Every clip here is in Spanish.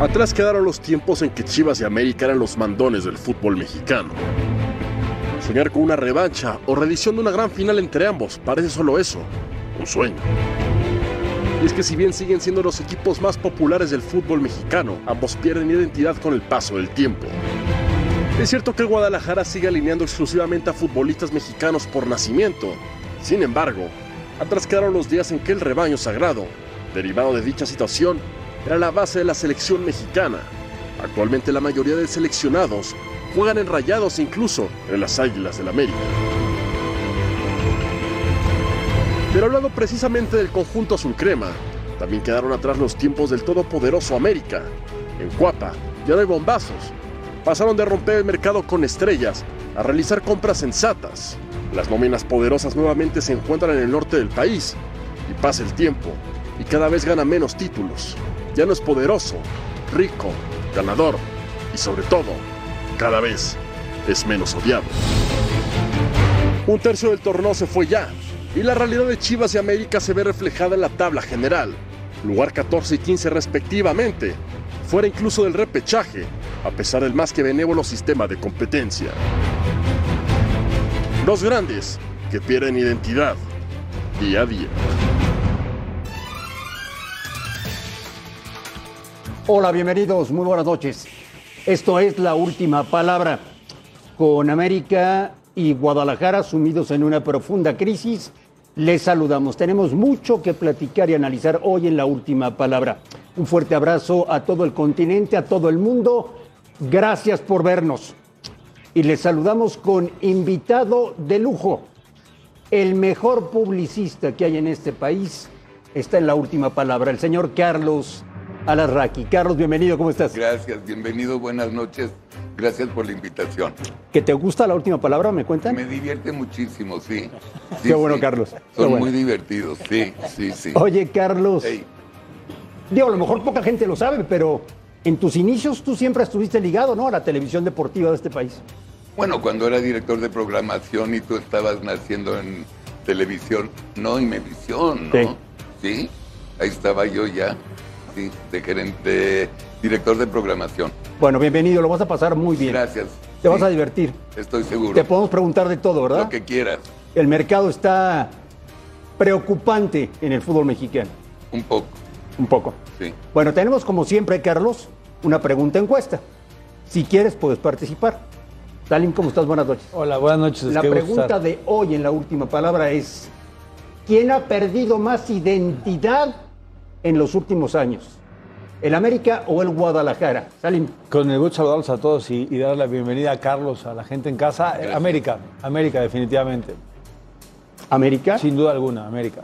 Atrás quedaron los tiempos en que Chivas y América eran los mandones del fútbol mexicano. Soñar con una revancha o reedición de una gran final entre ambos parece solo eso, un sueño. Y es que si bien siguen siendo los equipos más populares del fútbol mexicano, ambos pierden identidad con el paso del tiempo. Es cierto que el Guadalajara sigue alineando exclusivamente a futbolistas mexicanos por nacimiento. Sin embargo, atrás quedaron los días en que el rebaño sagrado, derivado de dicha situación, era la base de la selección mexicana. Actualmente la mayoría de seleccionados juegan en rayados incluso en las Águilas del América. Pero hablando precisamente del conjunto azul crema, también quedaron atrás los tiempos del todopoderoso América. En Cuapa ya no hay bombazos. Pasaron de romper el mercado con estrellas a realizar compras sensatas. Las nóminas poderosas nuevamente se encuentran en el norte del país y pasa el tiempo y cada vez gana menos títulos. No es poderoso, rico, ganador y sobre todo, cada vez es menos odiado. Un tercio del torneo se fue ya y la realidad de Chivas y América se ve reflejada en la tabla general, lugar 14 y 15 respectivamente, fuera incluso del repechaje, a pesar del más que benévolo sistema de competencia. Dos grandes que pierden identidad día a día. Hola, bienvenidos, muy buenas noches. Esto es la última palabra. Con América y Guadalajara sumidos en una profunda crisis, les saludamos. Tenemos mucho que platicar y analizar hoy en la última palabra. Un fuerte abrazo a todo el continente, a todo el mundo. Gracias por vernos. Y les saludamos con invitado de lujo. El mejor publicista que hay en este país está en la última palabra, el señor Carlos Alarraqui. Carlos, bienvenido, ¿cómo estás? Gracias, bienvenido, buenas noches. Gracias por la invitación. ¿Que te gusta la última palabra, me cuentan? Me divierte muchísimo, sí. Qué bueno, sí. Carlos. Son bueno. muy divertidos, sí, sí, sí. Oye, Carlos, digo, a lo mejor poca gente lo sabe, pero en tus inicios tú siempre estuviste ligado, ¿no? A la televisión deportiva de este país. Bueno, cuando era director de programación y tú estabas naciendo en televisión, no en Mevisión, ¿no? Sí. Sí, ahí estaba yo ya, sí, de gerente, director de programación. Bueno, bienvenido, lo vas a pasar muy bien. Gracias. Te vas a divertir. Estoy seguro. Te podemos preguntar de todo, ¿verdad? Lo que quieras, El mercado está preocupante en el fútbol mexicano. un poco, Un poco. sí. Bueno, tenemos como siempre, Carlos, una pregunta encuesta. Si quieres, puedes participar. Talim, ¿cómo estás? Buenas noches. Hola, buenas noches. La qué pregunta de hoy en la última palabra es, ¿quién ha perdido más identidad en los últimos años? ¿El América o el Guadalajara? Salim, Con el gusto saludarlos a todos y, y dar la bienvenida a Carlos, a la gente en casa. Eh, América, América, definitivamente. América. Sin duda alguna, América.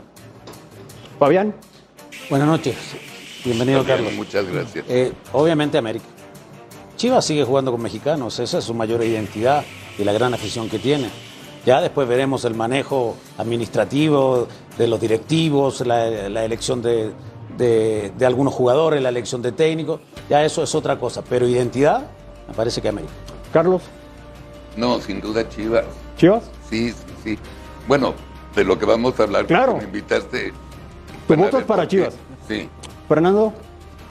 Fabián, Buenas noches. Bienvenido, Carlos. Muchas gracias. Eh, obviamente América. Chivas sigue jugando con mexicanos, esa es su mayor identidad y la gran afición que tiene. Ya después veremos el manejo administrativo de los directivos, la, la elección de, de- de algunos jugadores, la elección de técnicos. Ya eso es otra cosa, pero identidad me parece que América. Carlos, No, sin duda Chivas. Chivas. Sí, sí, sí. Bueno, de lo que vamos a hablar, Claro. me invitaste. Tu voto es para. Chivas. Sí. Fernando,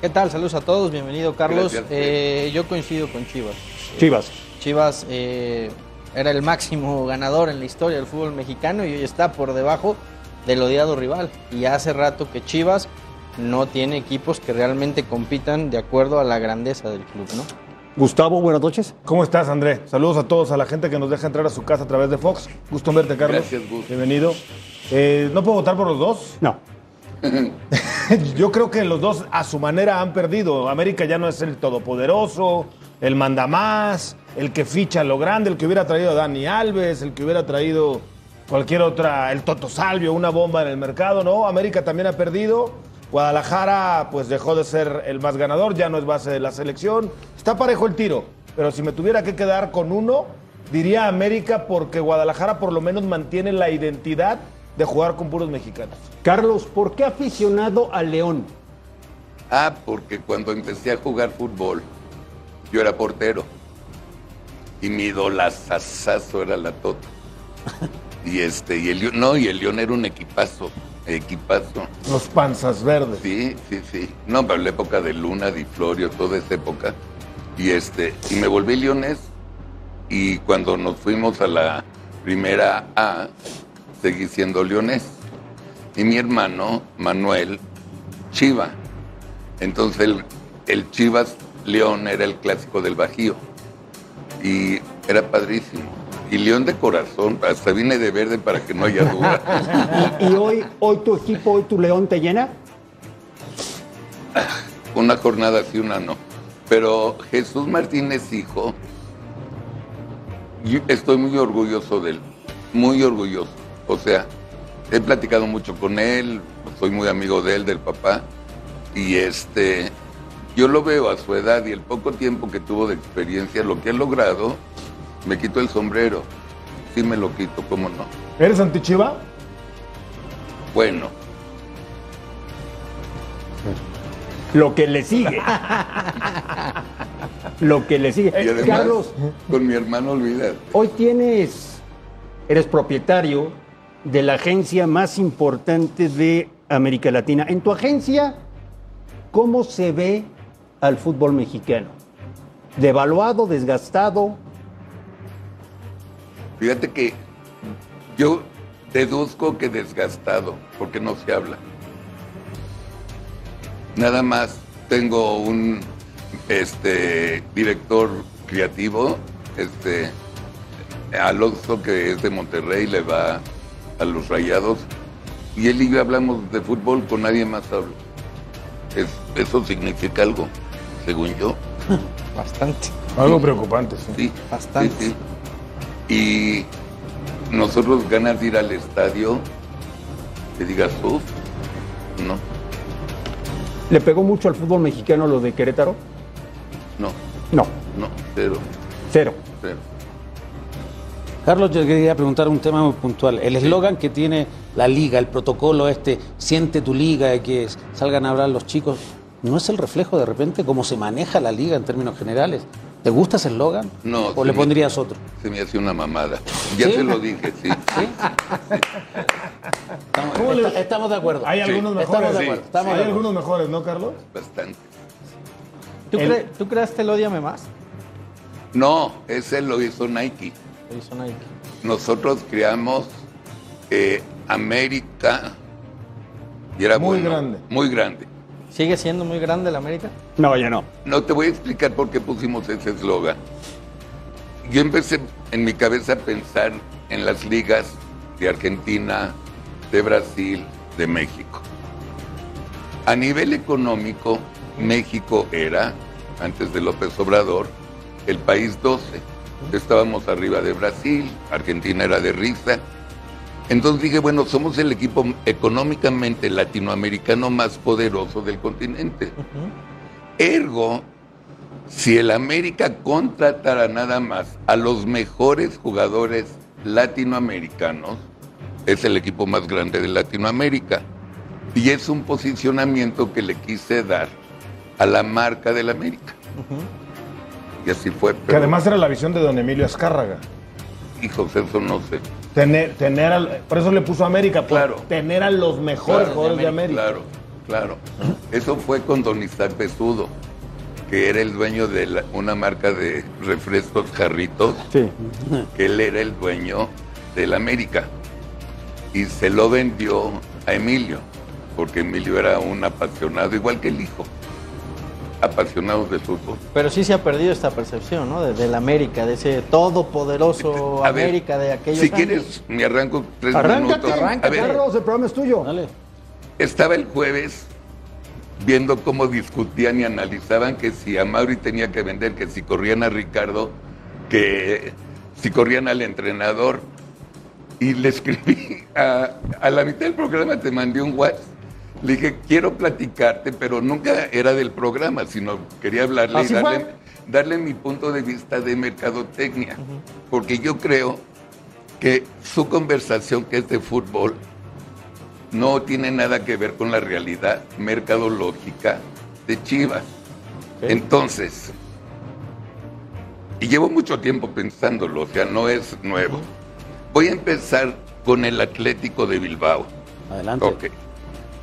¿Qué tal? Saludos a todos, bienvenido Carlos. Gracias. Eh, yo coincido con Chivas. Chivas. Chivas eh, era el máximo ganador en la historia del fútbol mexicano y hoy está por debajo del odiado rival. Y hace rato que Chivas no tiene equipos que realmente compitan de acuerdo a la grandeza del club, ¿no? Gustavo, buenas noches. ¿Cómo estás, André? Saludos a todos, a la gente que nos deja entrar a su casa a través de Fox. Gusto en verte, Carlos. Gracias, Gus. Bienvenido. Eh, ¿No puedo votar por los dos? No. Yo creo que los dos a su manera han perdido. América ya no es el todopoderoso, el mandamás, el que ficha lo grande, el que hubiera traído a Dani Alves, el que hubiera traído cualquier otra, el Toto Salvio, una bomba en el mercado, ¿no? América también ha perdido. Guadalajara pues dejó de ser el más ganador, ya no es base de la selección. Está parejo el tiro, pero si me tuviera que quedar con uno, diría América porque Guadalajara por lo menos mantiene la identidad de jugar con puros mexicanos. Carlos, ¿por qué aficionado al León? Ah, porque cuando empecé a jugar fútbol, yo era portero. Y mi idolazazazo era la Tota. Y este, y el León, no, y el León era un equipazo, equipazo. Los panzas verdes. Sí, sí, sí. No, pero la época de Luna, Di Florio, toda esa época. Y este, y me volví leonés. Y cuando nos fuimos a la primera A, seguí siendo leonés. Y mi hermano, Manuel, Chiva. Entonces el, el Chivas León era el clásico del Bajío. Y era padrísimo. Y León de corazón, hasta vine de verde para que no haya duda. ¿Y, y hoy, hoy tu equipo, hoy tu León te llena? Una jornada sí, una no. Pero Jesús Martínez, hijo, yo estoy muy orgulloso de él, muy orgulloso. O sea, he platicado mucho con él, soy muy amigo de él, del papá, y este, yo lo veo a su edad y el poco tiempo que tuvo de experiencia, lo que ha logrado, me quito el sombrero. Sí me lo quito, ¿cómo no? ¿Eres antichiva? Bueno, Lo que le sigue. Lo que le sigue. y además, Carlos, con mi hermano, olvídate. hoy tienes, eres propietario de la agencia más importante de América Latina. En tu agencia, ¿cómo se ve al fútbol mexicano? ¿Devaluado, desgastado? Fíjate que yo deduzco que desgastado, porque no se habla. Nada más tengo un este director creativo, este Alonso que es de Monterrey, le va a los Rayados y él y yo hablamos de fútbol, con nadie más hablo. Es- eso significa algo, según yo. Bastante. Algo preocupante, sí. Sí, Bastante. sí, sí. Y nosotros ganas de ir al estadio, que digas, uff, no, ¿Le pegó mucho al fútbol mexicano lo de Querétaro? no, No, no, cero, cero. cero. Carlos, yo quería preguntar un tema muy puntual. El eslogan que tiene la liga, el protocolo este, siente tu liga, de que salgan a hablar los chicos, ¿no es el reflejo de repente cómo se maneja la liga en términos generales? ¿Te gusta ese eslogan? No, ¿O le me- pondrías otro? Se me hace una mamada. Ya ¿Sí? se lo dije, sí. Estamos, ¿Cómo le- esta- estamos de acuerdo. Hay Sí. algunos Estamos mejores. de acuerdo, estamos Hay de acuerdo. algunos mejores, ¿no, Carlos? Bastante. ¿Tú, El- cre- ¿Tú creaste el Odiame Más? No, ese lo hizo Nike. Lo hizo Nike. Nosotros creamos eh, América y era Muy bueno, grande. Muy grande. ¿Sigue siendo muy grande la América? No, ya no. No te voy a explicar por qué pusimos ese eslogan. Yo empecé en mi cabeza a pensar en las ligas de Argentina, de Brasil, de México. A nivel económico, México era, antes de López Obrador, el país 12. Estábamos arriba de Brasil, Argentina era de risa. Entonces dije, bueno, somos el equipo económicamente latinoamericano más poderoso del continente. Ergo, si el América contratara nada más a los mejores jugadores latinoamericanos, es el equipo más grande de Latinoamérica. Y es un posicionamiento que le quise dar a la marca del América. Y así fue. Que además era la visión de don Emilio Azcárraga. hijos, eso no sé. Tener, tener al- por eso le puso América, por Claro. tener a los mejores Claro, jugadores de América. Claro, claro. Eso fue con don Isaac Besudo, que era el dueño de la- una marca de refrescos jarritos. Sí. que él era el dueño del América y se lo vendió a Emilio, porque Emilio era un apasionado, igual que el hijo, apasionado de fútbol. Pero sí se ha perdido esta percepción, ¿no? De, del América, de ese todopoderoso A ver, América de aquellos Si años. quieres, me arranco tres Arráncate, minutos. A ver, Carlos, el programa es tuyo. Dale. estaba el jueves viendo cómo discutían y analizaban que si a Mauri tenía que vender, que si corrían a Ricardo, que si corrían al entrenador. Y le escribí a, a la mitad del programa, te mandé un WhatsApp. Le dije, quiero platicarte, pero nunca era del programa, sino quería hablarle y darle, darle mi punto de vista de mercadotecnia. Porque yo creo que su conversación, que es de fútbol, no tiene nada que ver con la realidad mercadológica de Chivas. Entonces, y llevo mucho tiempo pensándolo, o sea, no es nuevo. Voy a empezar con el Atlético de Bilbao. Adelante. Ok.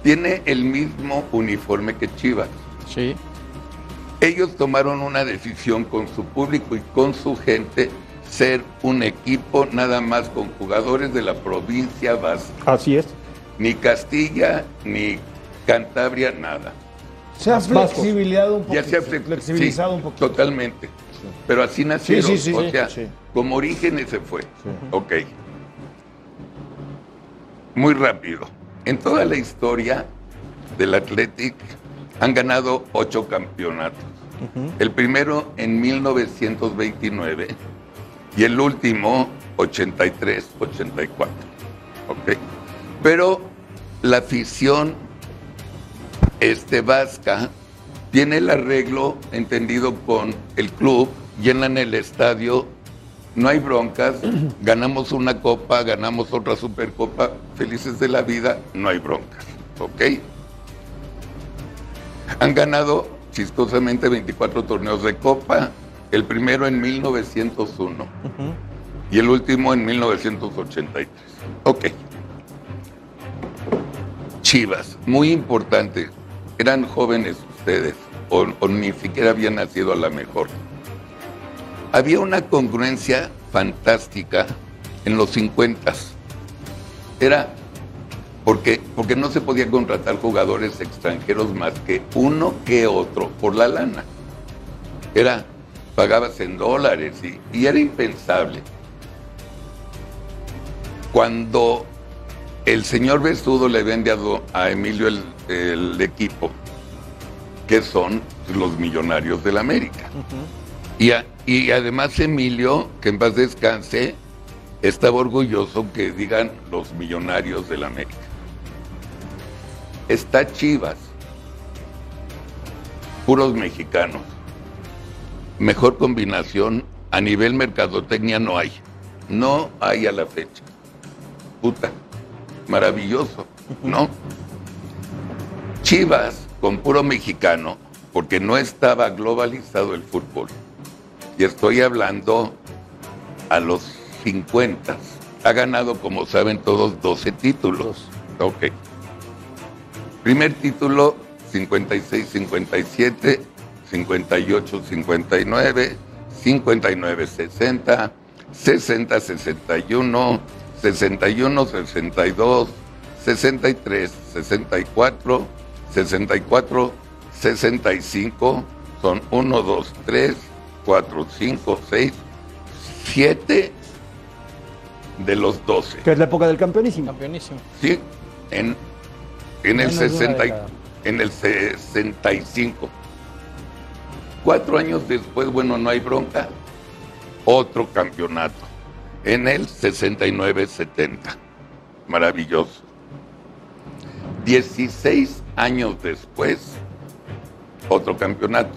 Tiene el mismo uniforme que Chivas. Sí. Ellos tomaron una decisión con su público y con su gente ser un equipo nada más con jugadores de la provincia vasca. Así es. Ni Castilla, ni Cantabria, nada. Se ha flexibilizado un poco. Ya se ha fle- flexibilizado sí, un poquito. Totalmente. Pero así nacieron. Sí, sí, sí, o sí, sea, sí. como orígenes se fue. Ok. Muy rápido. En toda la historia del Athletic han ganado ocho campeonatos. El primero en 1929 y el último 83-84. Ok. Pero la afición este vasca tiene el arreglo entendido con el club, llenan el estadio, no hay broncas, ganamos una copa, ganamos otra supercopa, felices de la vida, no hay broncas, ¿ok? Han ganado chistosamente 24 torneos de copa, el primero en 1901 y el último en 1983. Ok. Chivas, muy importante. Eran jóvenes ustedes, o, o ni siquiera habían nacido a la mejor. Había una congruencia fantástica en los 50. Era porque, porque no se podía contratar jugadores extranjeros más que uno que otro por la lana. Era, pagabas en dólares y, y era impensable. Cuando el señor Besudo le vende a, a Emilio el, el equipo, que son los millonarios del América. y, a- y además Emilio, que en paz descanse, estaba orgulloso que digan los millonarios del América. Está Chivas, puros mexicanos. Mejor combinación a nivel mercadotecnia no hay. No hay a la fecha. Puta, maravilloso, ¿no? Chivas con puro mexicano, porque no estaba globalizado el fútbol. Y estoy hablando a los 50. Ha ganado, como saben todos, 12 títulos. Ok. Primer título, 56-57, 58-59, 59-60, 60-61, 61-62, 63-64, 64-65, son 1, 2, 3, 4, 5, 6, 7 de los 12. Que es la época del campeonísimo. Campeonísimo. Sí, en, en, el Menos de una 60, y- década. en el 65. Cuatro años después, bueno, no hay bronca, otro campeonato. En el 69-70. Maravilloso. 16 años después, otro campeonato.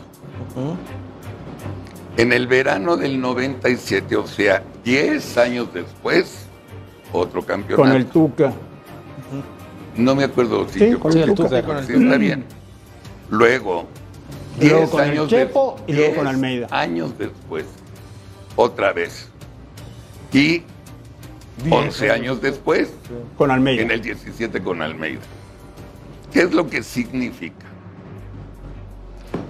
En el verano del 97, o sea, 10 años después, otro campeonato. Con el Tuca. No me acuerdo si Sí, yo con creo el que Tuca. sí, Con el sí, Tuca. está bien. Luego, Y luego 10 con el años Chepo y luego con 10 Almeida. años después, otra vez. Y 11 años después, Con Almeida. en el 17 con Almeida. ¿Qué es lo que significa?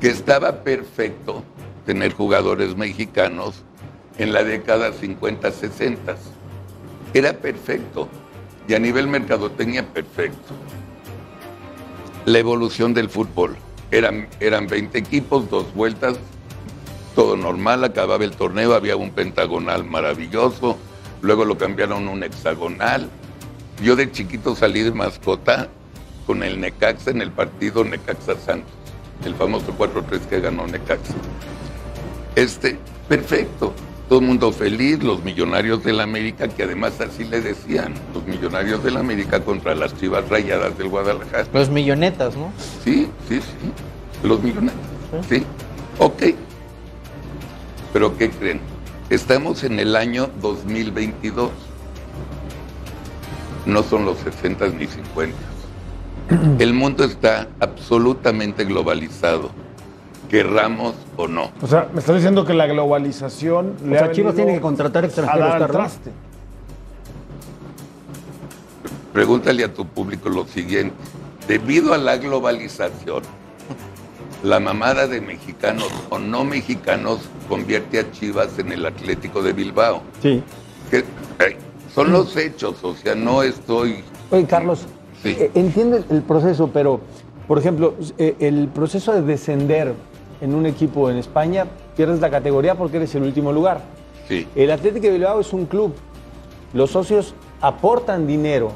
Que estaba perfecto tener jugadores mexicanos en la década 50-60. Era perfecto. Y a nivel mercadotecnia, perfecto. La evolución del fútbol. Eran, eran 20 equipos, dos vueltas, todo normal, acababa el torneo, había un pentagonal maravilloso, luego lo cambiaron a un hexagonal. Yo de chiquito salí de mascota con el Necaxa en el partido Necaxa Santos, el famoso 4-3 que ganó Necaxa. Este, perfecto, todo el mundo feliz, los millonarios del América, que además así le decían, los millonarios del América contra las chivas rayadas del Guadalajara. Los millonetas, ¿no? Sí, sí, sí, los millonetas, sí, ok. Pero ¿qué creen? Estamos en el año 2022. No son los 60 ni 50. El mundo está absolutamente globalizado, querramos o no. O sea, me estás diciendo que la globalización O le sea, ha Chivas tiene que contratar a extranjeros, dar al Carlos. traste. Pregúntale a tu público lo siguiente. Debido a la globalización, la mamada de mexicanos o no mexicanos convierte a Chivas en el Atlético de Bilbao. Sí. Que, son los hechos, o sea, no estoy... Oye, Carlos, Sí. eh, entiendo el proceso, pero, por ejemplo, eh, el proceso de descender en un equipo en España, pierdes la categoría porque eres el último lugar. Sí, El Atlético de Bilbao es un club. Los socios aportan dinero.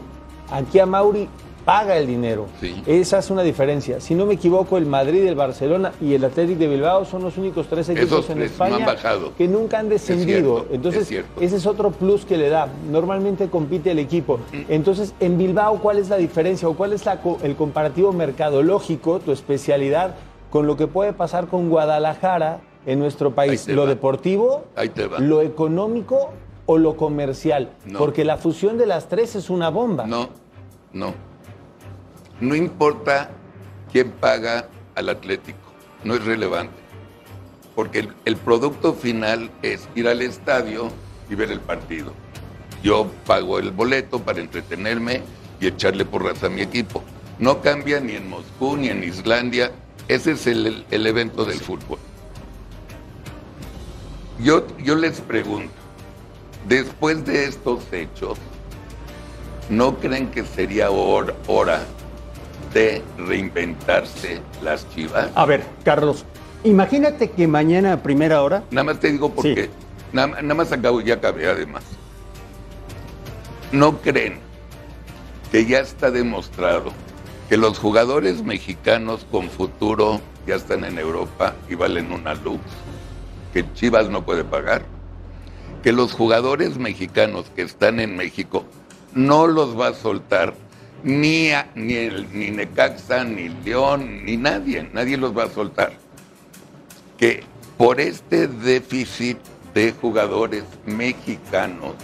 Aquí a Mauri paga el dinero. Sí. Esa es una diferencia. Si no me equivoco, el Madrid, el Barcelona y el Atlético de Bilbao son los únicos tres equipos Esos en tres no España han bajado. que nunca han descendido. cierto, Entonces, es ese es otro plus que le da. Normalmente compite el equipo. Entonces, en Bilbao, ¿cuál es la diferencia o cuál es la el comparativo mercadológico, tu especialidad, con lo que puede pasar con Guadalajara en nuestro país? Lo va. deportivo, lo económico o lo comercial. No. Porque la fusión de las tres es una bomba. no, no. No importa quién paga al Atlético, no es relevante. Porque el, el producto final es ir al estadio y ver el partido. Yo pago el boleto para entretenerme y echarle porras a mi equipo. No cambia ni en Moscú ni en Islandia. Ese es el, el- evento del fútbol. Yo, yo les pregunto, después de estos hechos, ¿no creen que sería hor- hora de reinventarse las chivas? A ver, Carlos, imagínate que mañana a primera hora. Nada más te digo porque, Sí. nada, nada más acabo, ya acabé además. ¿No creen que ya está demostrado que los jugadores mexicanos con futuro ya están en Europa y valen una luz? Que Chivas no puede pagar. Que los jugadores mexicanos que están en México no los va a soltar ni, ni, ni Necaxa, ni León, ni nadie. Nadie los va a soltar que por este déficit de jugadores mexicanos,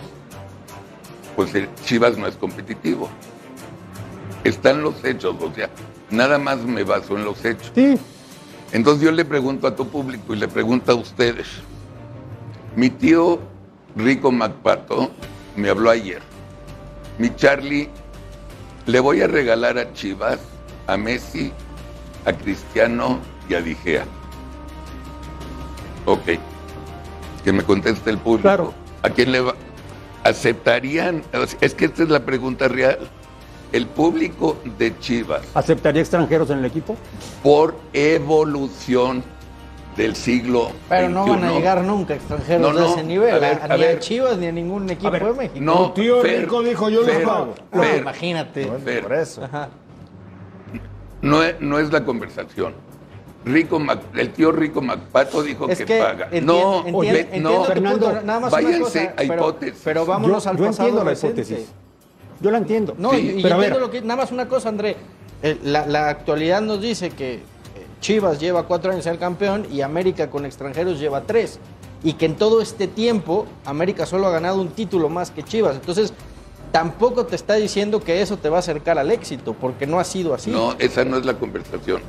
pues Chivas no es competitivo. Están los hechos, o sea, nada más me baso en los hechos. Sí. Entonces yo le pregunto a tu público y le pregunto a ustedes. Mi tío Rico Macpato me habló ayer. Mi Charlie, le voy a regalar a Chivas, a Messi, a Cristiano y a Digea. Ok. Que me conteste el público. Claro. ¿A quién le va? ¿Aceptarían? Es que esta es la pregunta real. El público de Chivas, ¿Aceptaría extranjeros en el equipo? por evolución del siglo Pero no van a llegar nunca extranjeros No, no, de ese nivel. a ver, a- a ni a. Chivas ni a ningún equipo ver, de México. No, tío Fer, Rico dijo, yo los Fer, pago. No, Fer, imagínate. Fer, Por eso. Ajá. no, es, no es la conversación. Rico Mac- el tío Rico Macpato dijo Es que, que paga. entien- no, entien- ve- entiendo no, tu Fernando, punto, nada más una váyanse cosa, a pero- hipótesis. Pero, vámonos yo, al yo pasado entiendo la hipótesis. Yo la entiendo. No, Sí, y, y pero a entiendo ver. lo que. Nada más una cosa, André. Eh, La, la actualidad nos dice que eh, Chivas lleva cuatro años ser campeón y América con extranjeros lleva tres. Y que en todo este tiempo América solo ha ganado un título más que Chivas. Entonces, tampoco te está diciendo que eso te va a acercar al éxito, porque no ha sido así. No, esa no es la conversación.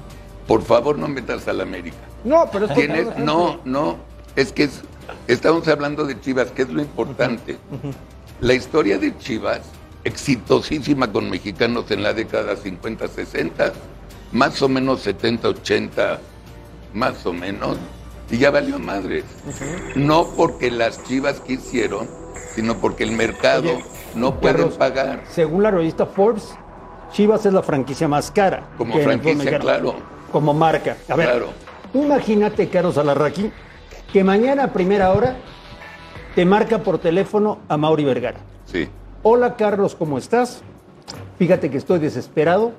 Por favor, no metas a la América. No, pero es que- Tienes, no, no, es que es- estamos hablando de Chivas, que es lo importante. La historia de Chivas, exitosísima con mexicanos en la década 50, 60, más o menos 70, 80, más o menos, y ya valió madres. No porque las Chivas quisieron, sino porque el mercado Oye, no puede pagar. Según la revista Forbes, Chivas es la franquicia más cara. Como franquicia, claro. Como marca. A ver, Claro. imagínate, Carlos Alarraqui, que mañana a primera hora te marca por teléfono a Mauri Vergara. Sí, Hola Carlos, ¿cómo estás? Fíjate que estoy desesperado.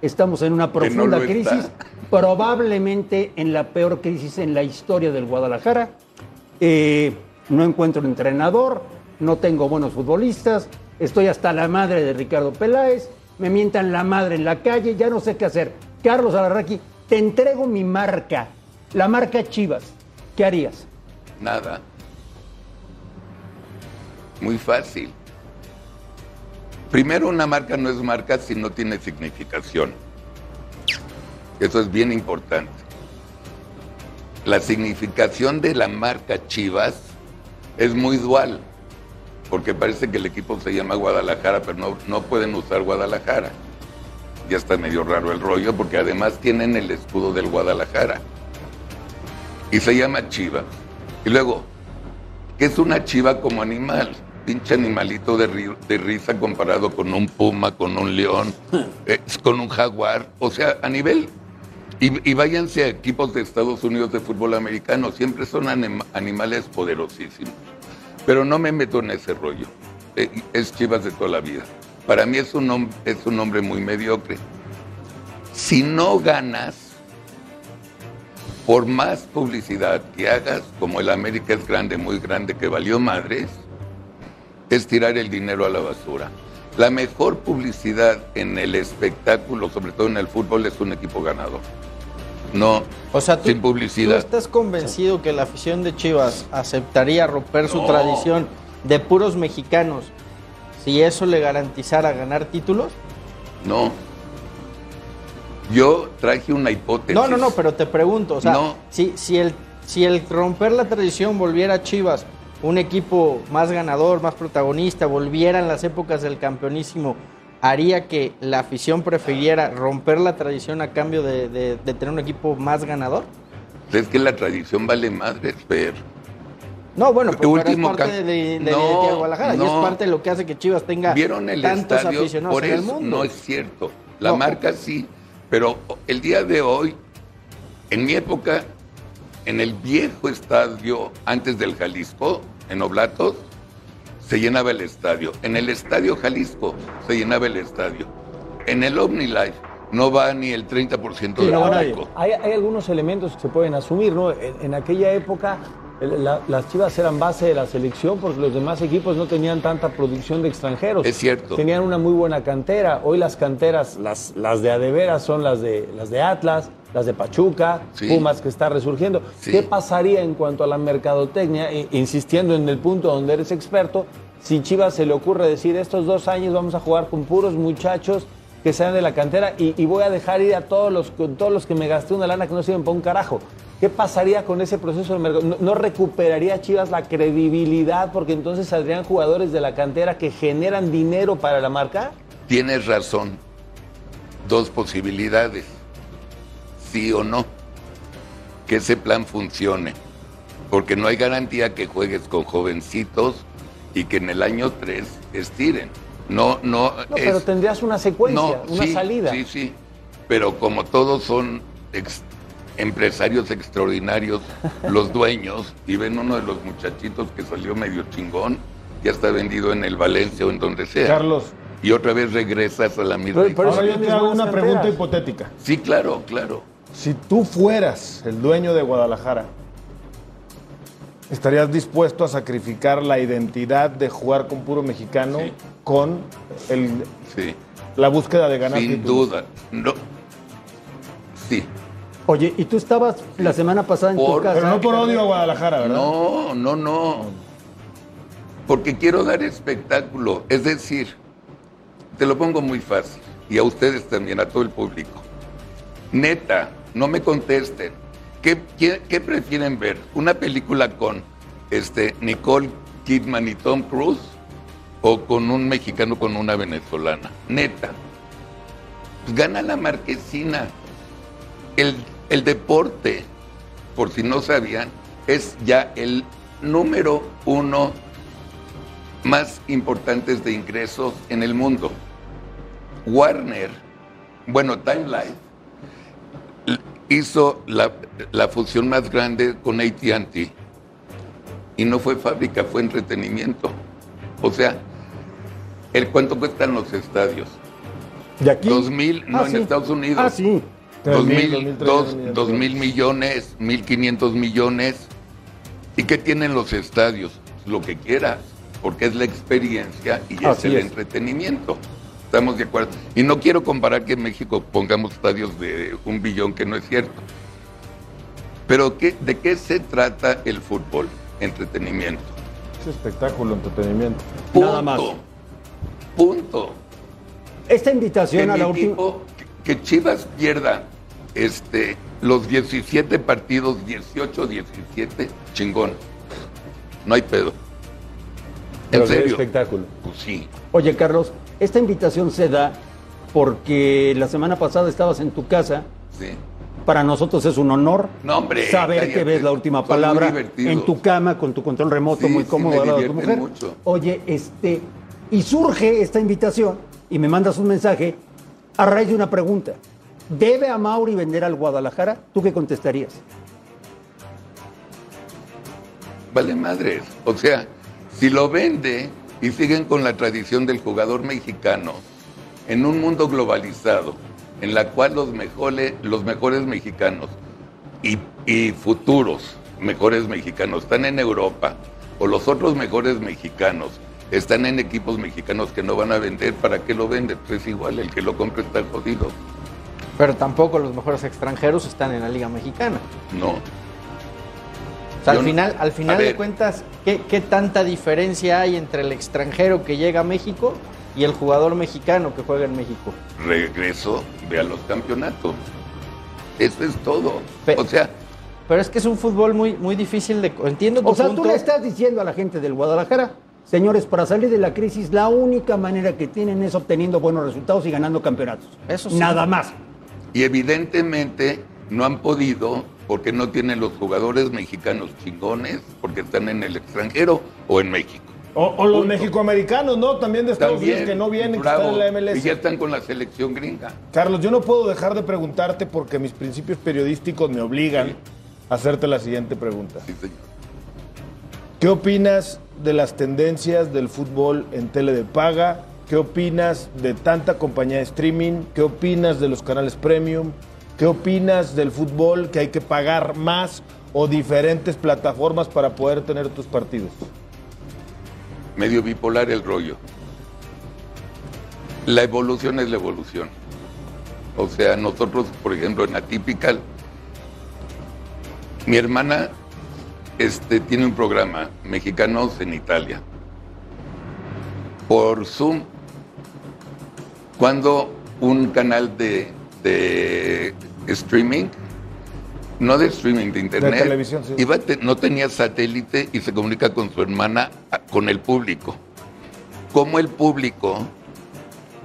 Estamos en una no profunda está. crisis, probablemente en la peor crisis en la historia del Guadalajara. Eh, no encuentro un entrenador, no tengo buenos futbolistas, estoy hasta la madre de Ricardo Peláez, me mientan la madre en la calle, ya no sé qué hacer. Carlos Alarraqui, te entrego mi marca, la marca Chivas. ¿Qué harías? Nada. Muy fácil. Primero, una marca no es marca si no tiene significación. Eso es bien importante. La significación de la marca Chivas es muy dual, porque parece que el equipo se llama Guadalajara, pero no, no pueden usar Guadalajara. Ya está medio raro el rollo, porque además tienen el escudo del Guadalajara. Y se llama Chivas. Y luego, ¿qué es una chiva como animal? Pinche animalito de, ri- de risa comparado con un puma, con un león, eh, con un jaguar. O sea, a nivel... Y, y váyanse a equipos de Estados Unidos de fútbol americano, siempre son anim- animales poderosísimos. Pero no me meto en ese rollo. Eh, es Chivas de toda la vida. Para mí es un, es un hombre muy mediocre. Si no ganas, por más publicidad que hagas, como el América es grande, muy grande, que valió madres, es tirar el dinero a la basura. La mejor publicidad en el espectáculo, sobre todo en el fútbol, es un equipo ganador. No O sea, tú, sin ¿tú publicidad. estás convencido que la afición de Chivas aceptaría romper su No. tradición de puros mexicanos si eso le garantizara ganar títulos? No. Yo traje una hipótesis. No, no, no, pero te pregunto, o sea, No. si, si, el, si el romper la tradición volviera a Chivas un equipo más ganador, más protagonista, volvieran las épocas del campeonísimo, ¿haría que la afición prefiriera romper la tradición a cambio de, de- de tener un equipo más ganador? Es que la tradición vale madres, pero No, bueno, pero, pero es último parte de, de, No, de Guadalajara y es no. parte de lo que hace que Chivas tenga ¿Vieron el tantos estadio? aficionados Por en el eso mundo. no es cierto. La No. marca sí, pero el día de hoy, en mi época, en el viejo estadio, antes del Jalisco, en Oblatos, se llenaba el estadio. En el estadio Jalisco se llenaba el estadio. En el OmniLife no va ni el 30% del público. hay, hay algunos elementos que se pueden asumir, ¿no? En, en aquella época la- las Chivas eran base de la selección porque los demás equipos no tenían tanta producción de extranjeros. Es cierto. Tenían una muy buena cantera. Hoy las canteras, las, las de Adeveras son las de, las de Atlas, las de Pachuca, Sí. Pumas que está resurgiendo. Sí. ¿Qué pasaría en cuanto a la mercadotecnia, I- insistiendo en el punto donde eres experto, si Chivas se le ocurre decir estos dos años vamos a jugar con puros muchachos que sean de la cantera y, y voy a dejar ir a todos los, con todos los que me gasté una lana que no sirven para un carajo. ¿Qué pasaría con ese proceso de mercado? ¿No, no recuperaría Chivas la credibilidad porque entonces saldrían jugadores de la cantera que generan dinero para la marca? Tienes razón. Dos posibilidades. Sí o no. Que ese plan funcione. Porque no hay garantía que juegues con jovencitos y que en el año 3 estiren. No, no. No, es- pero tendrías una secuencia, no, una sí, salida. Sí, sí. Pero como todos son ex- empresarios extraordinarios, los dueños, y ven uno de los muchachitos que salió medio chingón, ya está vendido en el Valencia o en donde sea. Carlos, Y otra vez regresas a la misma. Pero- pero ahora eso yo te hago una pregunta hipotética. Sí, claro, claro. Si tú fueras el dueño de Guadalajara, ¿estarías dispuesto a sacrificar la identidad de jugar con puro mexicano Sí. con el- Sí. la búsqueda de ganar Sin títulos? duda. No. Sí. Oye, y tú estabas la semana pasada en Por- tu casa. Pero no por odio a Guadalajara, ¿verdad? No, no, no. Porque quiero dar espectáculo. Es decir, te lo pongo muy fácil. Y a ustedes también, a todo el público. Neta, no me contesten. ¿Qué, prefieren ver? ¿Una película con este, Nicole Kidman y Tom Cruise? ¿O con un mexicano con una venezolana? Neta. Pues gana la marquesina. El, el deporte, por si no sabían, es ya el número uno más importantes de ingresos en el mundo. Warner, bueno, Time Life, hizo la, la fusión más grande con ATT. Y no fue fábrica, fue entretenimiento. O sea, el cuánto cuestan los estadios. ¿De aquí? 2000, no, Ah, en sí. Estados Unidos. Ah, sí. 2000, 2000, dos- 2000 dos mil millones, 1500 millones. ¿Y qué tienen los estadios? Lo que quieras, porque es la experiencia y es el es. entretenimiento. Estamos de acuerdo. Y no quiero comparar que en México pongamos estadios de un billón, que no es cierto. Pero ¿qué, ¿de qué se trata el fútbol? Entretenimiento. Es espectáculo, entretenimiento. Punto. Nada más. Punto. Esta Que, invitación a la última. equipo- que- Chivas pierda este, los 17 partidos, 18, 17, chingón. No hay pedo. En serio. espectáculo. Pues sí. Oye, Carlos, esta invitación se da porque la semana pasada estabas en tu casa. Sí. Para nosotros es un honor No, hombre, saber cállate. que ves la última Son palabra en tu cama con tu control remoto Sí, muy sí, cómodo me lado de tu mujer. mucho. Oye, este y surge esta invitación y me mandas un mensaje a raíz de una pregunta. ¿Debe a Mauri vender al Guadalajara? ¿Tú qué contestarías? Vale madres. O sea, si lo vende y siguen con la tradición del jugador mexicano en un mundo globalizado, en la cual los mejores, los mejores mexicanos y, y futuros mejores mexicanos están en Europa, o los otros mejores mexicanos están en equipos mexicanos que no van a vender, ¿para qué lo vende? Pues es igual, el que lo compre está jodido. Pero tampoco los mejores extranjeros están en la Liga Mexicana. No. Sea, al final, al final de cuentas, ¿qué, qué tanta diferencia hay entre el extranjero que llega a México y el jugador mexicano que juega en México? Regreso, ve a los campeonatos. Eso es todo. Pe- o sea, Pero es que es un fútbol muy, muy difícil de... Entiendo tu O sea, punto. tú le estás diciendo a la gente del Guadalajara, señores, para salir de la crisis, la única manera que tienen es obteniendo buenos resultados y ganando campeonatos. Eso sí. Nada más. Y evidentemente no han podido porque no tienen los jugadores mexicanos chingones, porque están en el extranjero o en México. O, o los mexicoamericanos, ¿no? También de Estados También, Unidos que no vienen, que están en la MLS. Y ya están con la selección gringa. Carlos, yo no puedo dejar de preguntarte porque mis principios periodísticos me obligan a hacerte la siguiente pregunta. Sí, señor. ¿Qué opinas de las tendencias del fútbol en tele de paga? ¿Qué opinas de tanta compañía de streaming? ¿Qué opinas de los canales premium? ¿Qué opinas del fútbol que hay que pagar más o diferentes plataformas para poder tener tus partidos? Medio bipolar el rollo. La evolución es la evolución. O sea, nosotros, por ejemplo, en Atypical, mi hermana este, tiene un programa, Mexicanos en Italia, por Zoom. Cuando un canal de, de streaming, no de streaming, de internet, televisión, sí. iba a te- no tenía satélite y se comunica con su hermana, a- con el público. Como el público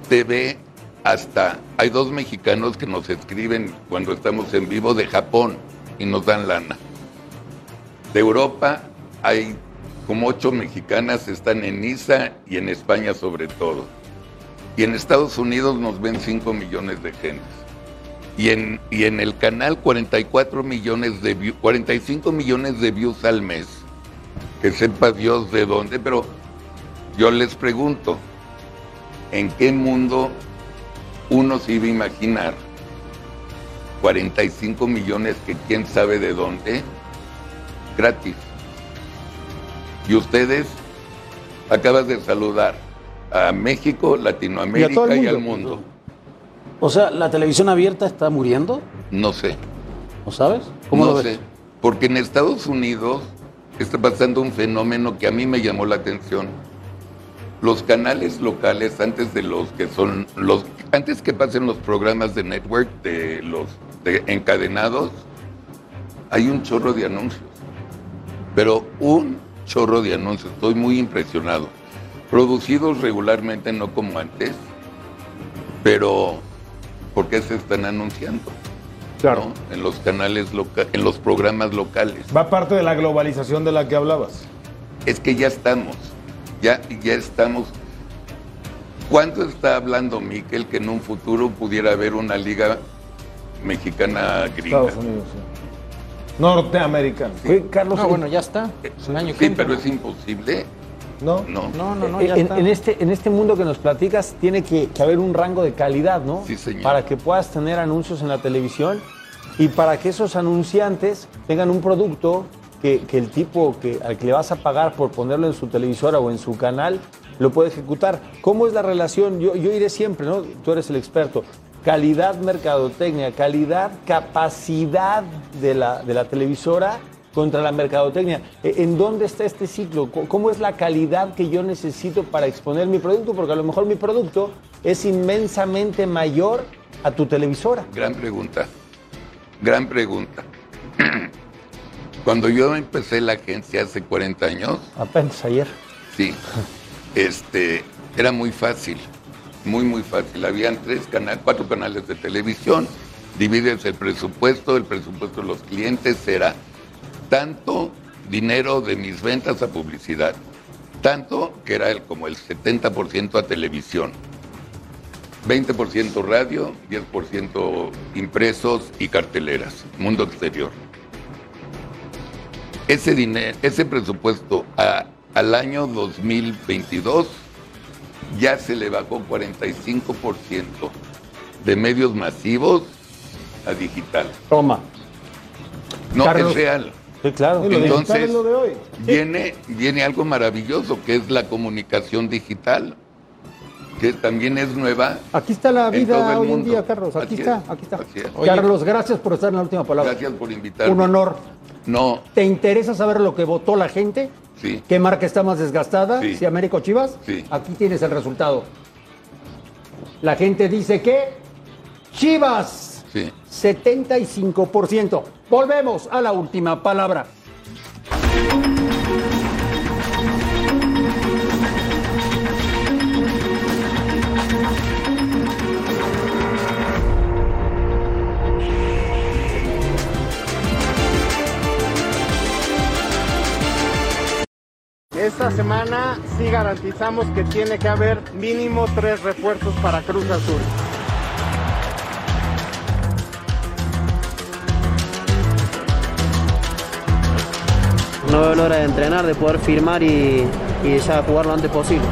te ve hasta, hay dos mexicanos que nos escriben cuando estamos en vivo de Japón y nos dan lana. De Europa hay como ocho mexicanas, están en Niza y en España sobre todo. Y en Estados Unidos nos ven 5 millones de gentes. Y en, y en el canal 44 millones de views, 45 millones de views al mes. Que sepa Dios de dónde, pero yo les pregunto, ¿en qué mundo uno se iba a imaginar 45 millones que quién sabe de dónde? Gratis. Y ustedes acabas de saludar a México, Latinoamérica y, al mundo. O sea, ¿la televisión abierta está muriendo? No sé. ¿No sabes? ¿Cómo no lo ves? sé. Porque en Estados Unidos está pasando un fenómeno que a mí me llamó la atención. Los canales locales, antes de los que son los, antes que pasen los programas de network, de los de encadenados, hay un chorro de anuncios. Pero un chorro de anuncios. Estoy muy impresionado. Producidos regularmente, no como antes, pero ¿por qué se están anunciando? Claro. ¿no? En los canales locales, en los programas locales. Va parte de la globalización de la que hablabas. Es que ya estamos, ya, ya estamos. ¿Cuánto está hablando Miquel que en un futuro pudiera haber una liga mexicana gringa? Estados Unidos, sí. Norteamericano. Oye, Carlos, No, bueno, ya está. El año Sí, pero es imposible. ¿No? No. No, no, no, ya en, está. en este, en este mundo que nos platicas tiene que, que haber un rango de calidad, ¿no? Sí, señor. Para que puedas tener anuncios en la televisión y para que esos anunciantes tengan un producto que, que el tipo que, al que le vas a pagar por ponerlo en su televisora o en su canal lo puede ejecutar. ¿Cómo es la relación? Yo, yo iré siempre, ¿no? Tú eres el experto. Calidad, mercadotecnia, calidad, capacidad de la, de la televisora contra la mercadotecnia. Eh, ¿En dónde está este ciclo? ¿Cómo es la calidad que yo necesito para exponer mi producto? Porque a lo mejor mi producto es inmensamente mayor a tu televisora. Gran pregunta. Gran pregunta. Cuando yo empecé la agencia hace 40 años, Apenas ayer. sí, este, era muy fácil, muy, muy fácil. Habían tres canales, cuatro canales de televisión, divides el presupuesto, el presupuesto de los clientes era tanto dinero de mis ventas a publicidad, tanto que era el- como el 70% a televisión. 20% radio, 10% impresos y carteleras, mundo exterior. Ese dinero, ese presupuesto a- al año 2022 ya se le bajó 45% de medios masivos a digital. Toma. No Carlos. es real. Sí, claro. Y lo digital Entonces, es lo de hoy. Viene, viene algo maravilloso que es la comunicación digital, que también es nueva. Aquí está la vida hoy en día, Carlos. Aquí Así está, es, aquí está. así es. Oye. Carlos, gracias por estar en la última palabra. Gracias por invitarme. Un honor. No, ¿Te interesa saber lo que votó la gente? sí. ¿Qué marca está más desgastada? Sí. ¿Si América o Chivas? Sí. Aquí tienes el resultado. La gente dice que Chivas, Sí. 75%. Volvemos a la última palabra. Esta semana sí garantizamos que tiene que haber mínimo tres refuerzos para Cruz Azul. No veo la hora de entrenar, de poder firmar y, ya jugar lo antes posible.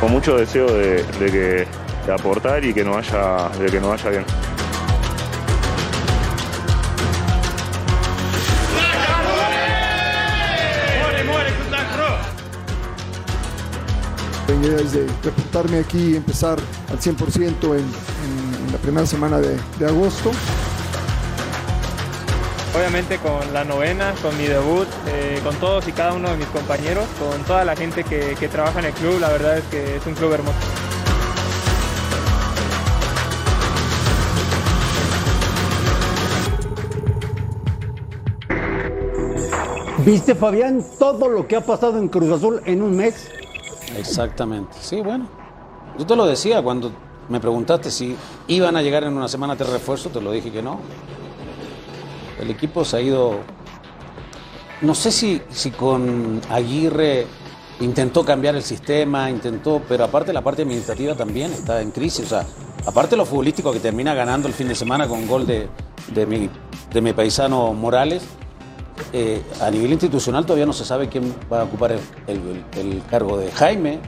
con mucho deseo de, de que aportar y que nos vaya, de que nos vaya bien. La idea es de reportarme aquí y empezar al 100% en, en- en la primera semana de, de agosto. Obviamente con la novena, con mi debut, eh, con todos y cada uno de mis compañeros, con toda la gente que, que trabaja en el club, la verdad es que es un club hermoso. ¿Viste, Fabián, todo lo que ha pasado en Cruz Azul en un mes? Exactamente. Sí, bueno. Yo te lo decía cuando me preguntaste si iban a llegar en una semana de refuerzo, te lo dije que no. El equipo se ha ido. No sé si, si con Aguirre intentó cambiar el sistema, intentó, pero aparte la parte administrativa también está en crisis. O sea, aparte lo futbolístico que termina ganando el fin de semana con gol de, de, mi, de mi paisano Morales, eh, a nivel institucional todavía no se sabe quién va a ocupar el, el- el cargo de Jaime.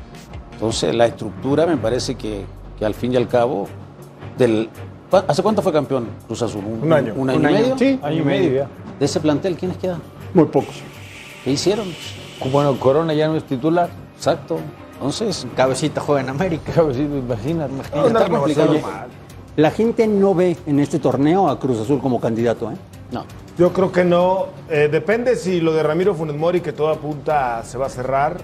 Entonces la estructura me parece que, que al fin y al cabo, del, ¿cu- ¿hace cuánto fue campeón Cruz Azul? Un año. ¿Un año Un y medio? Sí. Año y medio ya. ¿De ese plantel quiénes quedan? Muy pocos. ¿Qué hicieron? Bueno, Corona ya no es titular. Exacto. Entonces, Cabecita juega en América. Cabecito, imagínate, imagínate. No, no, La gente no ve en este torneo a Cruz Azul como candidato, ¿eh? no. Yo creo que no. Eh, depende si lo de Ramiro Funes Mori, que todo apunta se va a cerrar,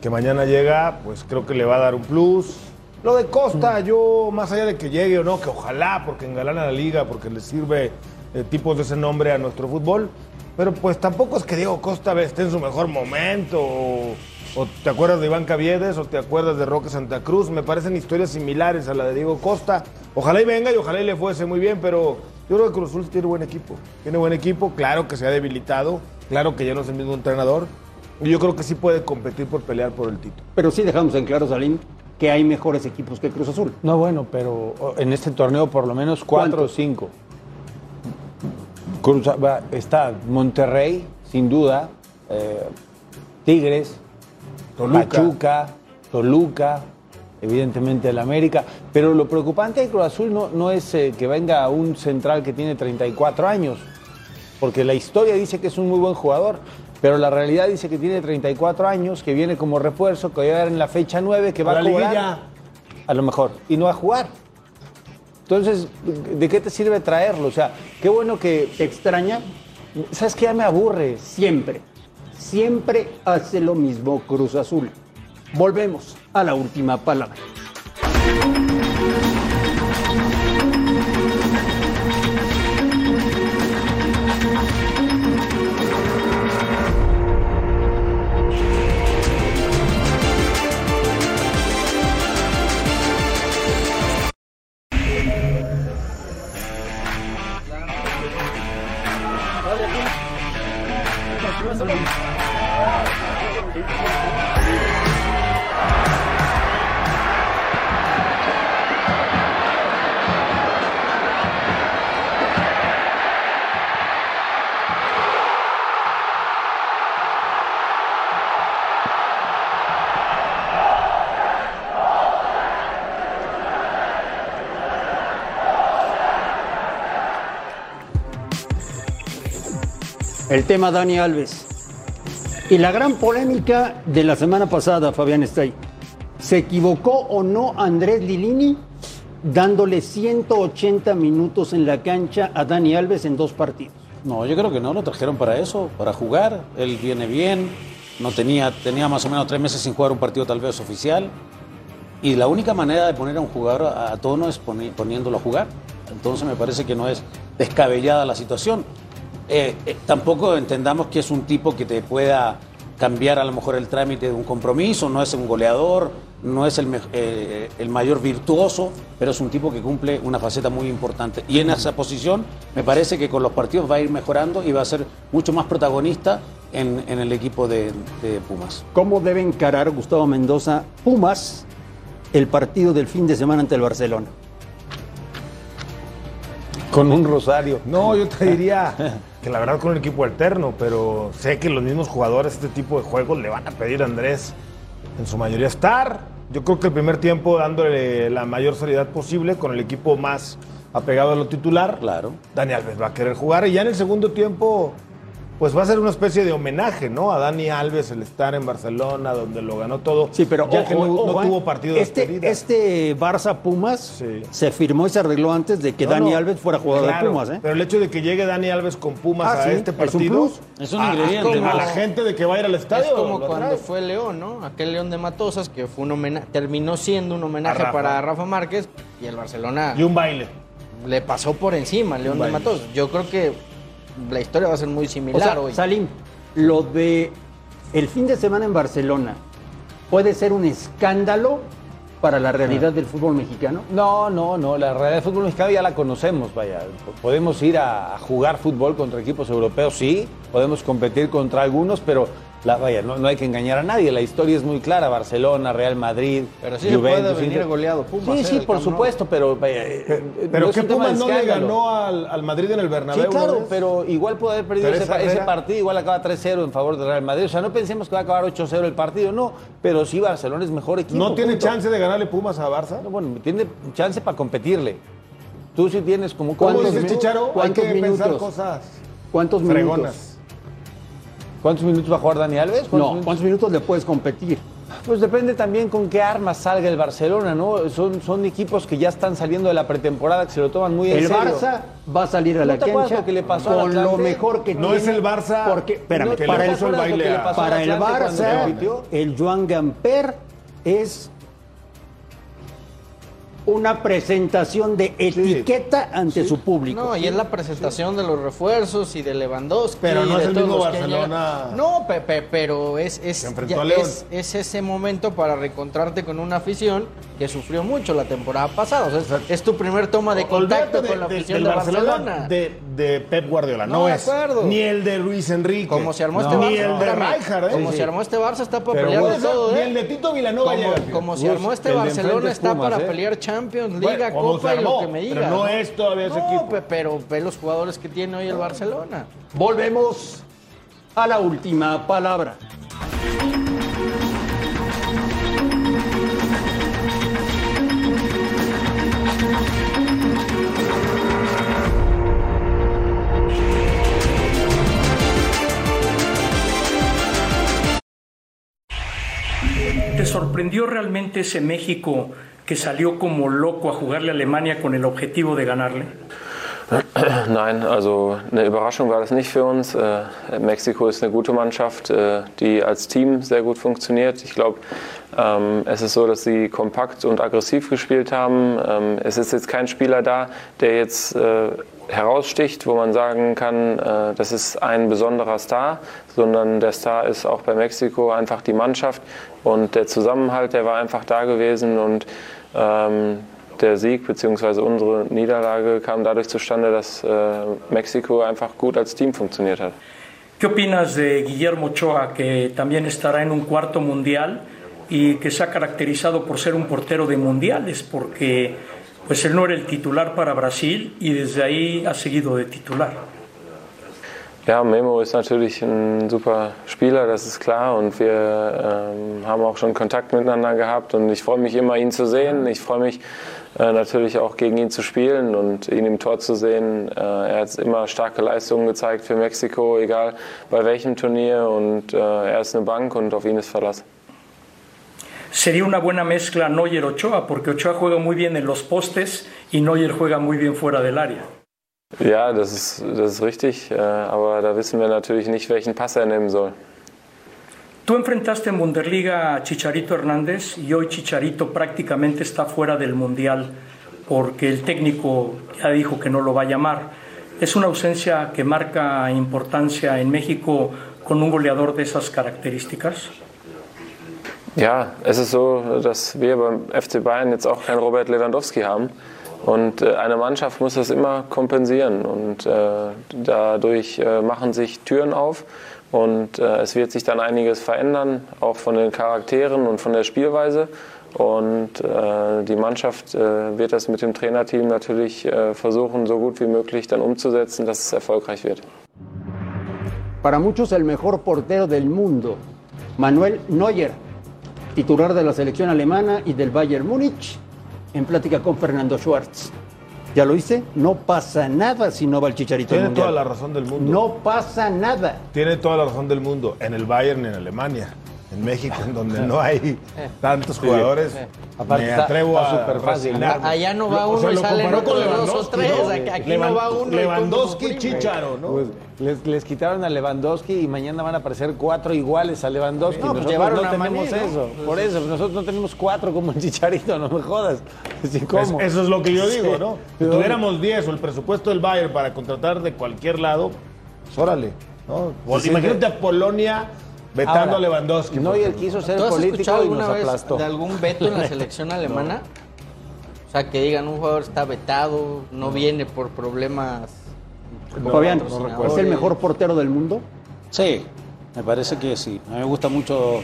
que mañana llega, pues creo que le va a dar un plus. Lo de Costa, yo, más allá de que llegue o no, que ojalá, porque engalana la liga, porque le sirve eh, tipos de ese nombre a nuestro fútbol. Pero pues tampoco es que Diego Costa esté en su mejor momento. O, o te acuerdas de Iván Caviedes o te acuerdas de Roque Santa Cruz. Me parecen historias similares a la de Diego Costa. Ojalá y venga y ojalá y le fuese muy bien, pero yo creo que Cruz Azul tiene buen equipo. Tiene buen equipo, claro que se ha debilitado, claro que ya no es el mismo entrenador. Y yo creo que sí puede competir por pelear por el título. Pero sí dejamos en claro, Salim, que hay mejores equipos que Cruz Azul. No, bueno, pero en este torneo por lo menos cuatro o cinco. Cruz, está Monterrey, sin duda, eh, Tigres, Toluca. Pachuca, Toluca, evidentemente el América. Pero lo preocupante de Cruz Azul no, no es eh, que venga un central que tiene 34 años, porque la historia dice que es un muy buen jugador, pero la realidad dice que tiene 34 años, que viene como refuerzo, que va a llegar en la fecha 9, que va A a cobrar, liguilla. a lo mejor, y no va a jugar. Entonces, ¿de qué te sirve traerlo? O sea, qué bueno que... ¿Te extraña? ¿Sabes qué? Ya me aburre. Siempre, siempre hace lo mismo Cruz Azul. Volvemos a la última palabra. El tema Dani Alves. Y la gran polémica de la semana pasada, Fabián Estay. ¿Se equivocó o no Andrés Lilini dándole 180 minutos en la cancha a Dani Alves en dos partidos? No, yo creo que no, lo trajeron para eso, para jugar. Él viene bien, no tenía, tenía más o menos tres meses sin jugar un partido tal vez oficial. Y la única manera de poner a un jugador a, tono es poni- poniéndolo a jugar. Entonces me parece que no es descabellada la situación. Eh, eh, tampoco entendamos que es un tipo que te pueda cambiar a lo mejor el trámite de un compromiso, no es un goleador, no es el, eh, el mayor virtuoso, pero es un tipo que cumple una faceta muy importante. Y en esa posición me parece que con los partidos va a ir mejorando y va a ser mucho más protagonista en, en el equipo de, de Pumas. ¿Cómo debe encarar Gustavo Mendoza Pumas el partido del fin de semana ante el Barcelona? Con un rosario. No, yo te diría que la verdad con el equipo alterno, pero sé que los mismos jugadores este tipo de juegos le van a pedir a Andrés en su mayoría estar. Yo creo que el primer tiempo dándole la mayor seriedad posible con el equipo más apegado a lo titular. Claro. Dani Alves va a querer jugar y ya en el segundo tiempo pues va a ser una especie de homenaje, ¿no? A Dani Alves el estar en Barcelona donde lo ganó todo. Sí, pero ya ojo, que no, no ojo, ¿eh? tuvo partido de este, despedida. este Barça Pumas se firmó y se arregló antes de que No, Dani no, Alves fuera jugador claro, de Pumas, ¿eh? Pero el hecho de que llegue Dani Alves con Pumas Ah, a sí, este es un partido. plus. Es un a- ingrediente, A, ¿no? la gente de que va a ir al estadio. Es como cuando fue León, ¿no? Aquel León de Matosas que fue un homenaje, terminó siendo un homenaje A Rafa. para Rafa Márquez y el Barcelona Y un baile. le pasó por encima al León de. Matosas. Yo creo que la historia va a ser muy O similar sea, hoy. Salim, lo de el fin de semana en Barcelona puede ser un escándalo para la realidad del fútbol mexicano. No, no, no. La realidad del fútbol mexicano ya la conocemos, vaya. Podemos ir a, a jugar fútbol contra equipos europeos, sí. Podemos competir contra algunos, pero la, vaya, no, no hay que engañar a nadie. La historia es muy clara. Barcelona, Real Madrid, Pero sí Juventus, puede venir Inter- goleado Pumas, Sí, ¿eh? sí, por supuesto, pero vaya, eh, Pero no que Pumas no le ganó al, al Madrid en el Bernabéu. Sí, claro, pero igual puede haber perdido ese, partido, igual acaba 3-0 en favor del Real Madrid. O sea, no pensemos que va a acabar 8-0 el partido, no. Pero sí, Barcelona es mejor equipo. ¿No tiene punto. chance de ganarle Pumas a Barça? No, bueno, tiene chance para competirle. Tú sí tienes como ¿Cómo ¿Cuántos dice mi- Chicharo? Hay cuántos que pensar minutos? cosas ¿Cuántos minutos? ¿Cuántos minutos va a jugar Dani Alves? ¿Cuántos No, minutos? ¿cuántos minutos le puedes competir? Pues depende también con qué armas salga el Barcelona, ¿no? Son, son equipos que ya están saliendo de la pretemporada, que se lo toman muy en El serio. Barça va a salir a ¿No la cancha lo que le pasó con lo mejor que No tiene. es el Barça Porque, espérame, que para el, el ¿Te acuerdas lo que baile para el Barça, el Joan Gamper es una presentación de etiqueta ante su público. No, y es la presentación de los refuerzos y de Lewandowski. Pero no y es de el mismo Barcelona. No, pe- pe- pero es, es, ya- es, es ese momento para reencontrarte con una afición que sufrió mucho la temporada pasada. O sea, es, es tu primer toma de contacto con la de- afición del de, Barcelona. de, de Pep Guardiola. No, No, de es acuerdo. ni el de Luis Enrique. Como se armó No. este Barça. Ni el de Rijkaard, ¿eh? Como se sí. armó este Barça está para Pero pelear de todo, ni ¿eh? el de Tito Vilanova como, llega. como se Gus, armó este Barcelona está para ¿eh? pelear Pero Champions, Bueno, Liga, ¿cómo Copa y lo que me Pero digas. no es todavía ese No, equipo. pe- Pero ve los jugadores que tiene hoy el Barcelona. Volvemos a la última palabra. ¿Te sorprendió realmente ese México que salió como loco a jugarle a Alemania con el objetivo de ganarle? Nein, also eine Überraschung war das nicht für uns. Äh, Mexiko ist eine gute Mannschaft, äh, die als Team sehr gut funktioniert. Ich glaube, ähm, es ist so, dass sie kompakt und aggressiv gespielt haben. Ähm, es ist jetzt kein Spieler da, der jetzt äh, heraussticht, wo man sagen kann, äh, das ist ein besonderer Star, sondern der Star ist auch bei Mexiko einfach die Mannschaft und der Zusammenhalt, der war einfach da gewesen und ähm, der Sieg bzw. unsere Niederlage kam dadurch zustande, dass äh, Mexiko einfach gut als Team funktioniert hat. ¿Qué opinas de Guillermo Ochoa, que también estará en un cuarto mundial y que se ha caracterizado por ser un portero de mundiales? Porque pues él no era el titular para Brasil y desde ahí ha seguido de titular. Ja, Memo ist natürlich ein super Spieler, das ist klar. Und wir ähm, haben auch schon Kontakt miteinander gehabt. Und ich freue mich immer, ihn zu sehen. Ich freue mich äh, natürlich auch gegen ihn zu spielen und ihn im Tor zu sehen. Äh, er hat immer starke Leistungen gezeigt für Mexiko, egal bei welchem Turnier. Und äh, er ist eine Bank und auf ihn ist Verlass. Sería una buena mezcla Neuer-Ochoa, porque Ochoa juega muy bien en los postes y Neuer juega muy bien fuera del área. Ja, das ist, das ist richtig. Äh, aber da wissen wir natürlich nicht, welchen Pass er nehmen soll. Tú enfrentaste en Bundesliga a Chicharito Hernández y hoy Chicharito prácticamente está fuera del Mundial porque el técnico ya dijo que no lo va a llamar. Es una ausencia que marca importancia en México con un goleador de esas características. Ja, es ist so, dass wir beim FC Bayern jetzt auch keinen Robert Lewandowski haben. Und äh, eine Mannschaft muss das immer kompensieren. Und äh, dadurch äh, machen sich Türen auf. Und es wird sich dann einiges verändern, auch von den Charakteren und von der Spielweise. Und die Mannschaft wird das mit dem Trainerteam natürlich versuchen, so gut wie möglich dann umzusetzen, dass es erfolgreich wird. Para muchos el mejor portero del mundo, Manuel Neuer, titular de la selección alemana y del Bayern Múnich, en plática con Fernando Schwartz. ¿Ya lo hice? No pasa nada si no va el Chicharito Tiene Mundial. toda la razón del mundo. No pasa nada. Tiene toda la razón del mundo. En el Bayern, en Alemania, en México, en donde no hay tantos jugadores, Sí. Aparte me atrevo está a fácil, ¿no? resignarme. Allá no va Lo- o uno sea, y salen otros dos o tres. ¿no? Aquí- no va uno Lewandowski. Chicharo, ¿no? Pues les, les quitaron a Lewandowski y mañana van a aparecer cuatro iguales a Lewandowski. No, pues nosotros llevaron no tenemos eso. Pues Por eso, nosotros no tenemos cuatro como el Chicharito, no me jodas. Así, ¿cómo? Es- eso es lo que yo digo, Sí. ¿no? Si tuviéramos 10 o el presupuesto del Bayern para contratar de cualquier lado, pues órale. ¿no? Pues Sí, imagínate sí. a Polonia vetando Ahora, a Lewandowski. por Neuer ejemplo. quiso ser ¿Tú has político y nos aplastó. de algún veto en la selección alemana? O sea, que digan un jugador está vetado, no viene por problemas. Fabián. ¿es el mejor portero del mundo? Sí, me parece que sí. A mí me gusta mucho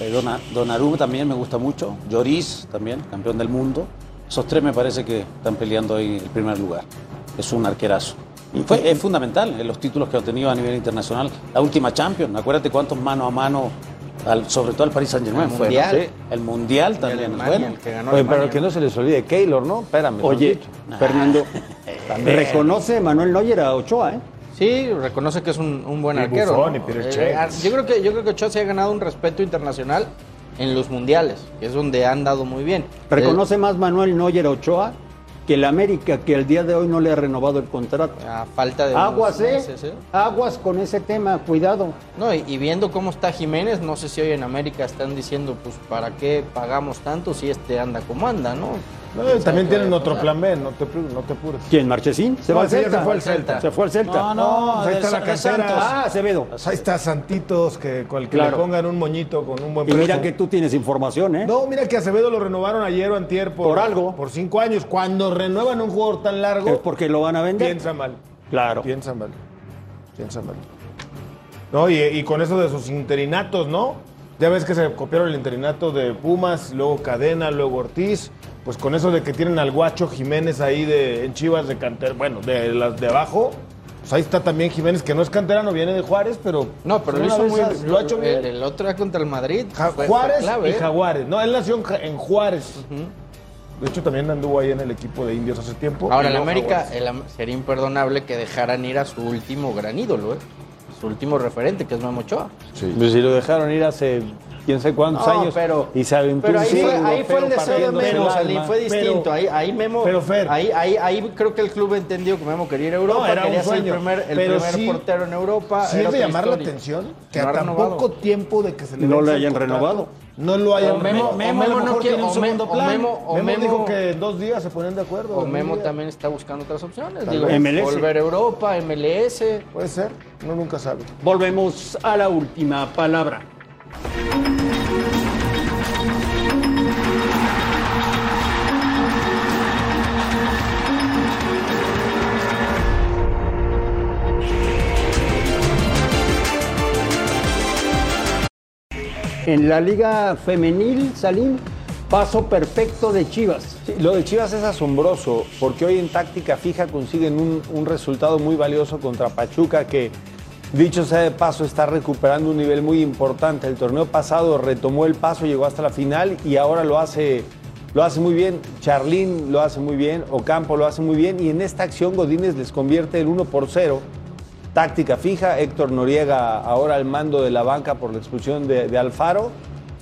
eh, Dona- Donnarumma también me gusta mucho. Lloris también, campeón del mundo. Esos tres me parece que están peleando ahí el primer lugar. Es un arquerazo. Y fue, es fundamental en los títulos que ha tenido a nivel internacional. La última Champions, acuérdate cuántos mano a mano, al- sobre todo al Paris Saint Germain. El fue, ¿no? Mundial. Sí, El Mundial también. Alemania, bueno. el que ganó Oye, pero que no se les olvide Keylor, ¿no? Espérame. Oye. Fernando, reconoce Manuel Neuer a Ochoa, ¿eh? Sí, reconoce que es un, un buen Y arquero. Buffon ¿no? y Peter Eh, yo creo que yo creo que Ochoa se ha ganado un respeto internacional en los mundiales, que es donde han dado muy bien. Reconoce más Manuel Neuer a Ochoa que el América, que el día de hoy no le ha renovado el contrato. A falta de Aguas, ¿eh? meses, ¿eh? Aguas con ese tema, cuidado. No, y, y viendo cómo está Jiménez, no sé si hoy en América están diciendo, pues, ¿para qué pagamos tanto si este anda como anda, no? No, ¿Quién sabe también tienen otro plan B, no te, apures, no te apures. ¿Quién, Marchesín? ¿Se No, va al ese ya Celta? se fue al Celta. Se fue al Celta. No, no, pues ahí está la cantera. Santos. Ah, Acevedo. Pues ahí está Santitos, que cual que Claro. le pongan un moñito con un buen Y mira precio. que tú tienes información, ¿eh? No, mira que Acevedo lo renovaron ayer o antier por, Por algo. Por cinco años. Cuando renuevan un jugador tan largo, Es porque lo van a vender. piensa mal. Claro. Piensa mal. Piensa mal. No, y, y con eso de sus interinatos, ¿no? Ya ves que se copiaron el interinato de Pumas, luego Cadena, luego Ortiz. pues con eso de que tienen al guacho Jiménez ahí de, en Chivas de cantera, bueno, de las de abajo, pues ahí está también Jiménez, que no es canterano, viene de Juárez, pero. No, pero lo, una hizo muy, lo ha hecho bien. El, el otro era contra el Madrid. Ja- fue- fue Juárez y ¿eh? Jaguares. No, él nació en, Juárez. De hecho, también anduvo ahí en el equipo de indios hace tiempo. Ahora, en América el sería imperdonable que dejaran ir a su último gran ídolo, ¿eh? Su último referente, que es Memo Ochoa. Pues si lo dejaron ir hace quién sé cuántos No, años pero- y se aventó Pero un ahí fue, siglo, ahí fue el deseo de Memo, el fue distinto. Pero- ahí, ahí Memo, pero, Fer. ahí, ahí, ahí creo que el club entendió que Memo quería ir a Europa, No, era un quería ser el primer, el pero primer sí- portero en Europa. Sí es de llamar la atención que No a ha tan renovado. poco tiempo de que se le No el hayan contrato, renovado. No lo hayan O Memo- renovado. Memo lo no quiere- un segundo o plan. Memo- o Memo Memo- dijo que en dos días se ponían de acuerdo. O Memo un también está buscando otras opciones. Digo, volver a Europa, MLS. Puede ser, uno nunca sabe. Volvemos a la última palabra. En la Liga Femenil, Salim, paso perfecto de Chivas. Lo de Chivas es asombroso, porque hoy en táctica fija consiguen un, un resultado muy valioso contra Pachuca, que dicho sea de paso está recuperando un nivel muy importante. El torneo pasado retomó el paso, llegó hasta la final y ahora lo hace, lo hace muy bien. Charlín lo hace muy bien, Ocampo lo hace muy bien y en esta acción Godínez les convierte el 1 por 0. Táctica fija, Héctor Noriega ahora al mando de la banca por la expulsión de, de Alfaro.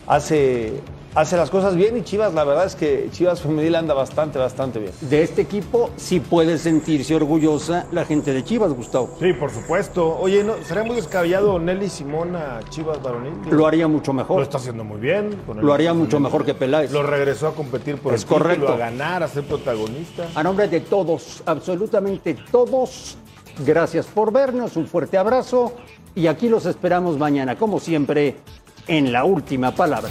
Hace, hace las cosas bien y Chivas, la verdad es que Chivas Femenil anda bastante, bastante bien. De este equipo sí puede sentirse orgullosa la gente de Chivas, Gustavo. Sí, por supuesto. Oye, ¿no? ¿sería muy descabellado Nelly Simón a Chivas Varonil? Lo haría mucho Lo mejor. está haciendo muy bien. con el Lo haría mucho mejor que Peláez. Lo regresó a competir por Es el título, correcto. a ganar, a ser protagonista. A nombre de todos, absolutamente todos, gracias por vernos, un fuerte abrazo y aquí los esperamos mañana, como siempre, en la última palabra.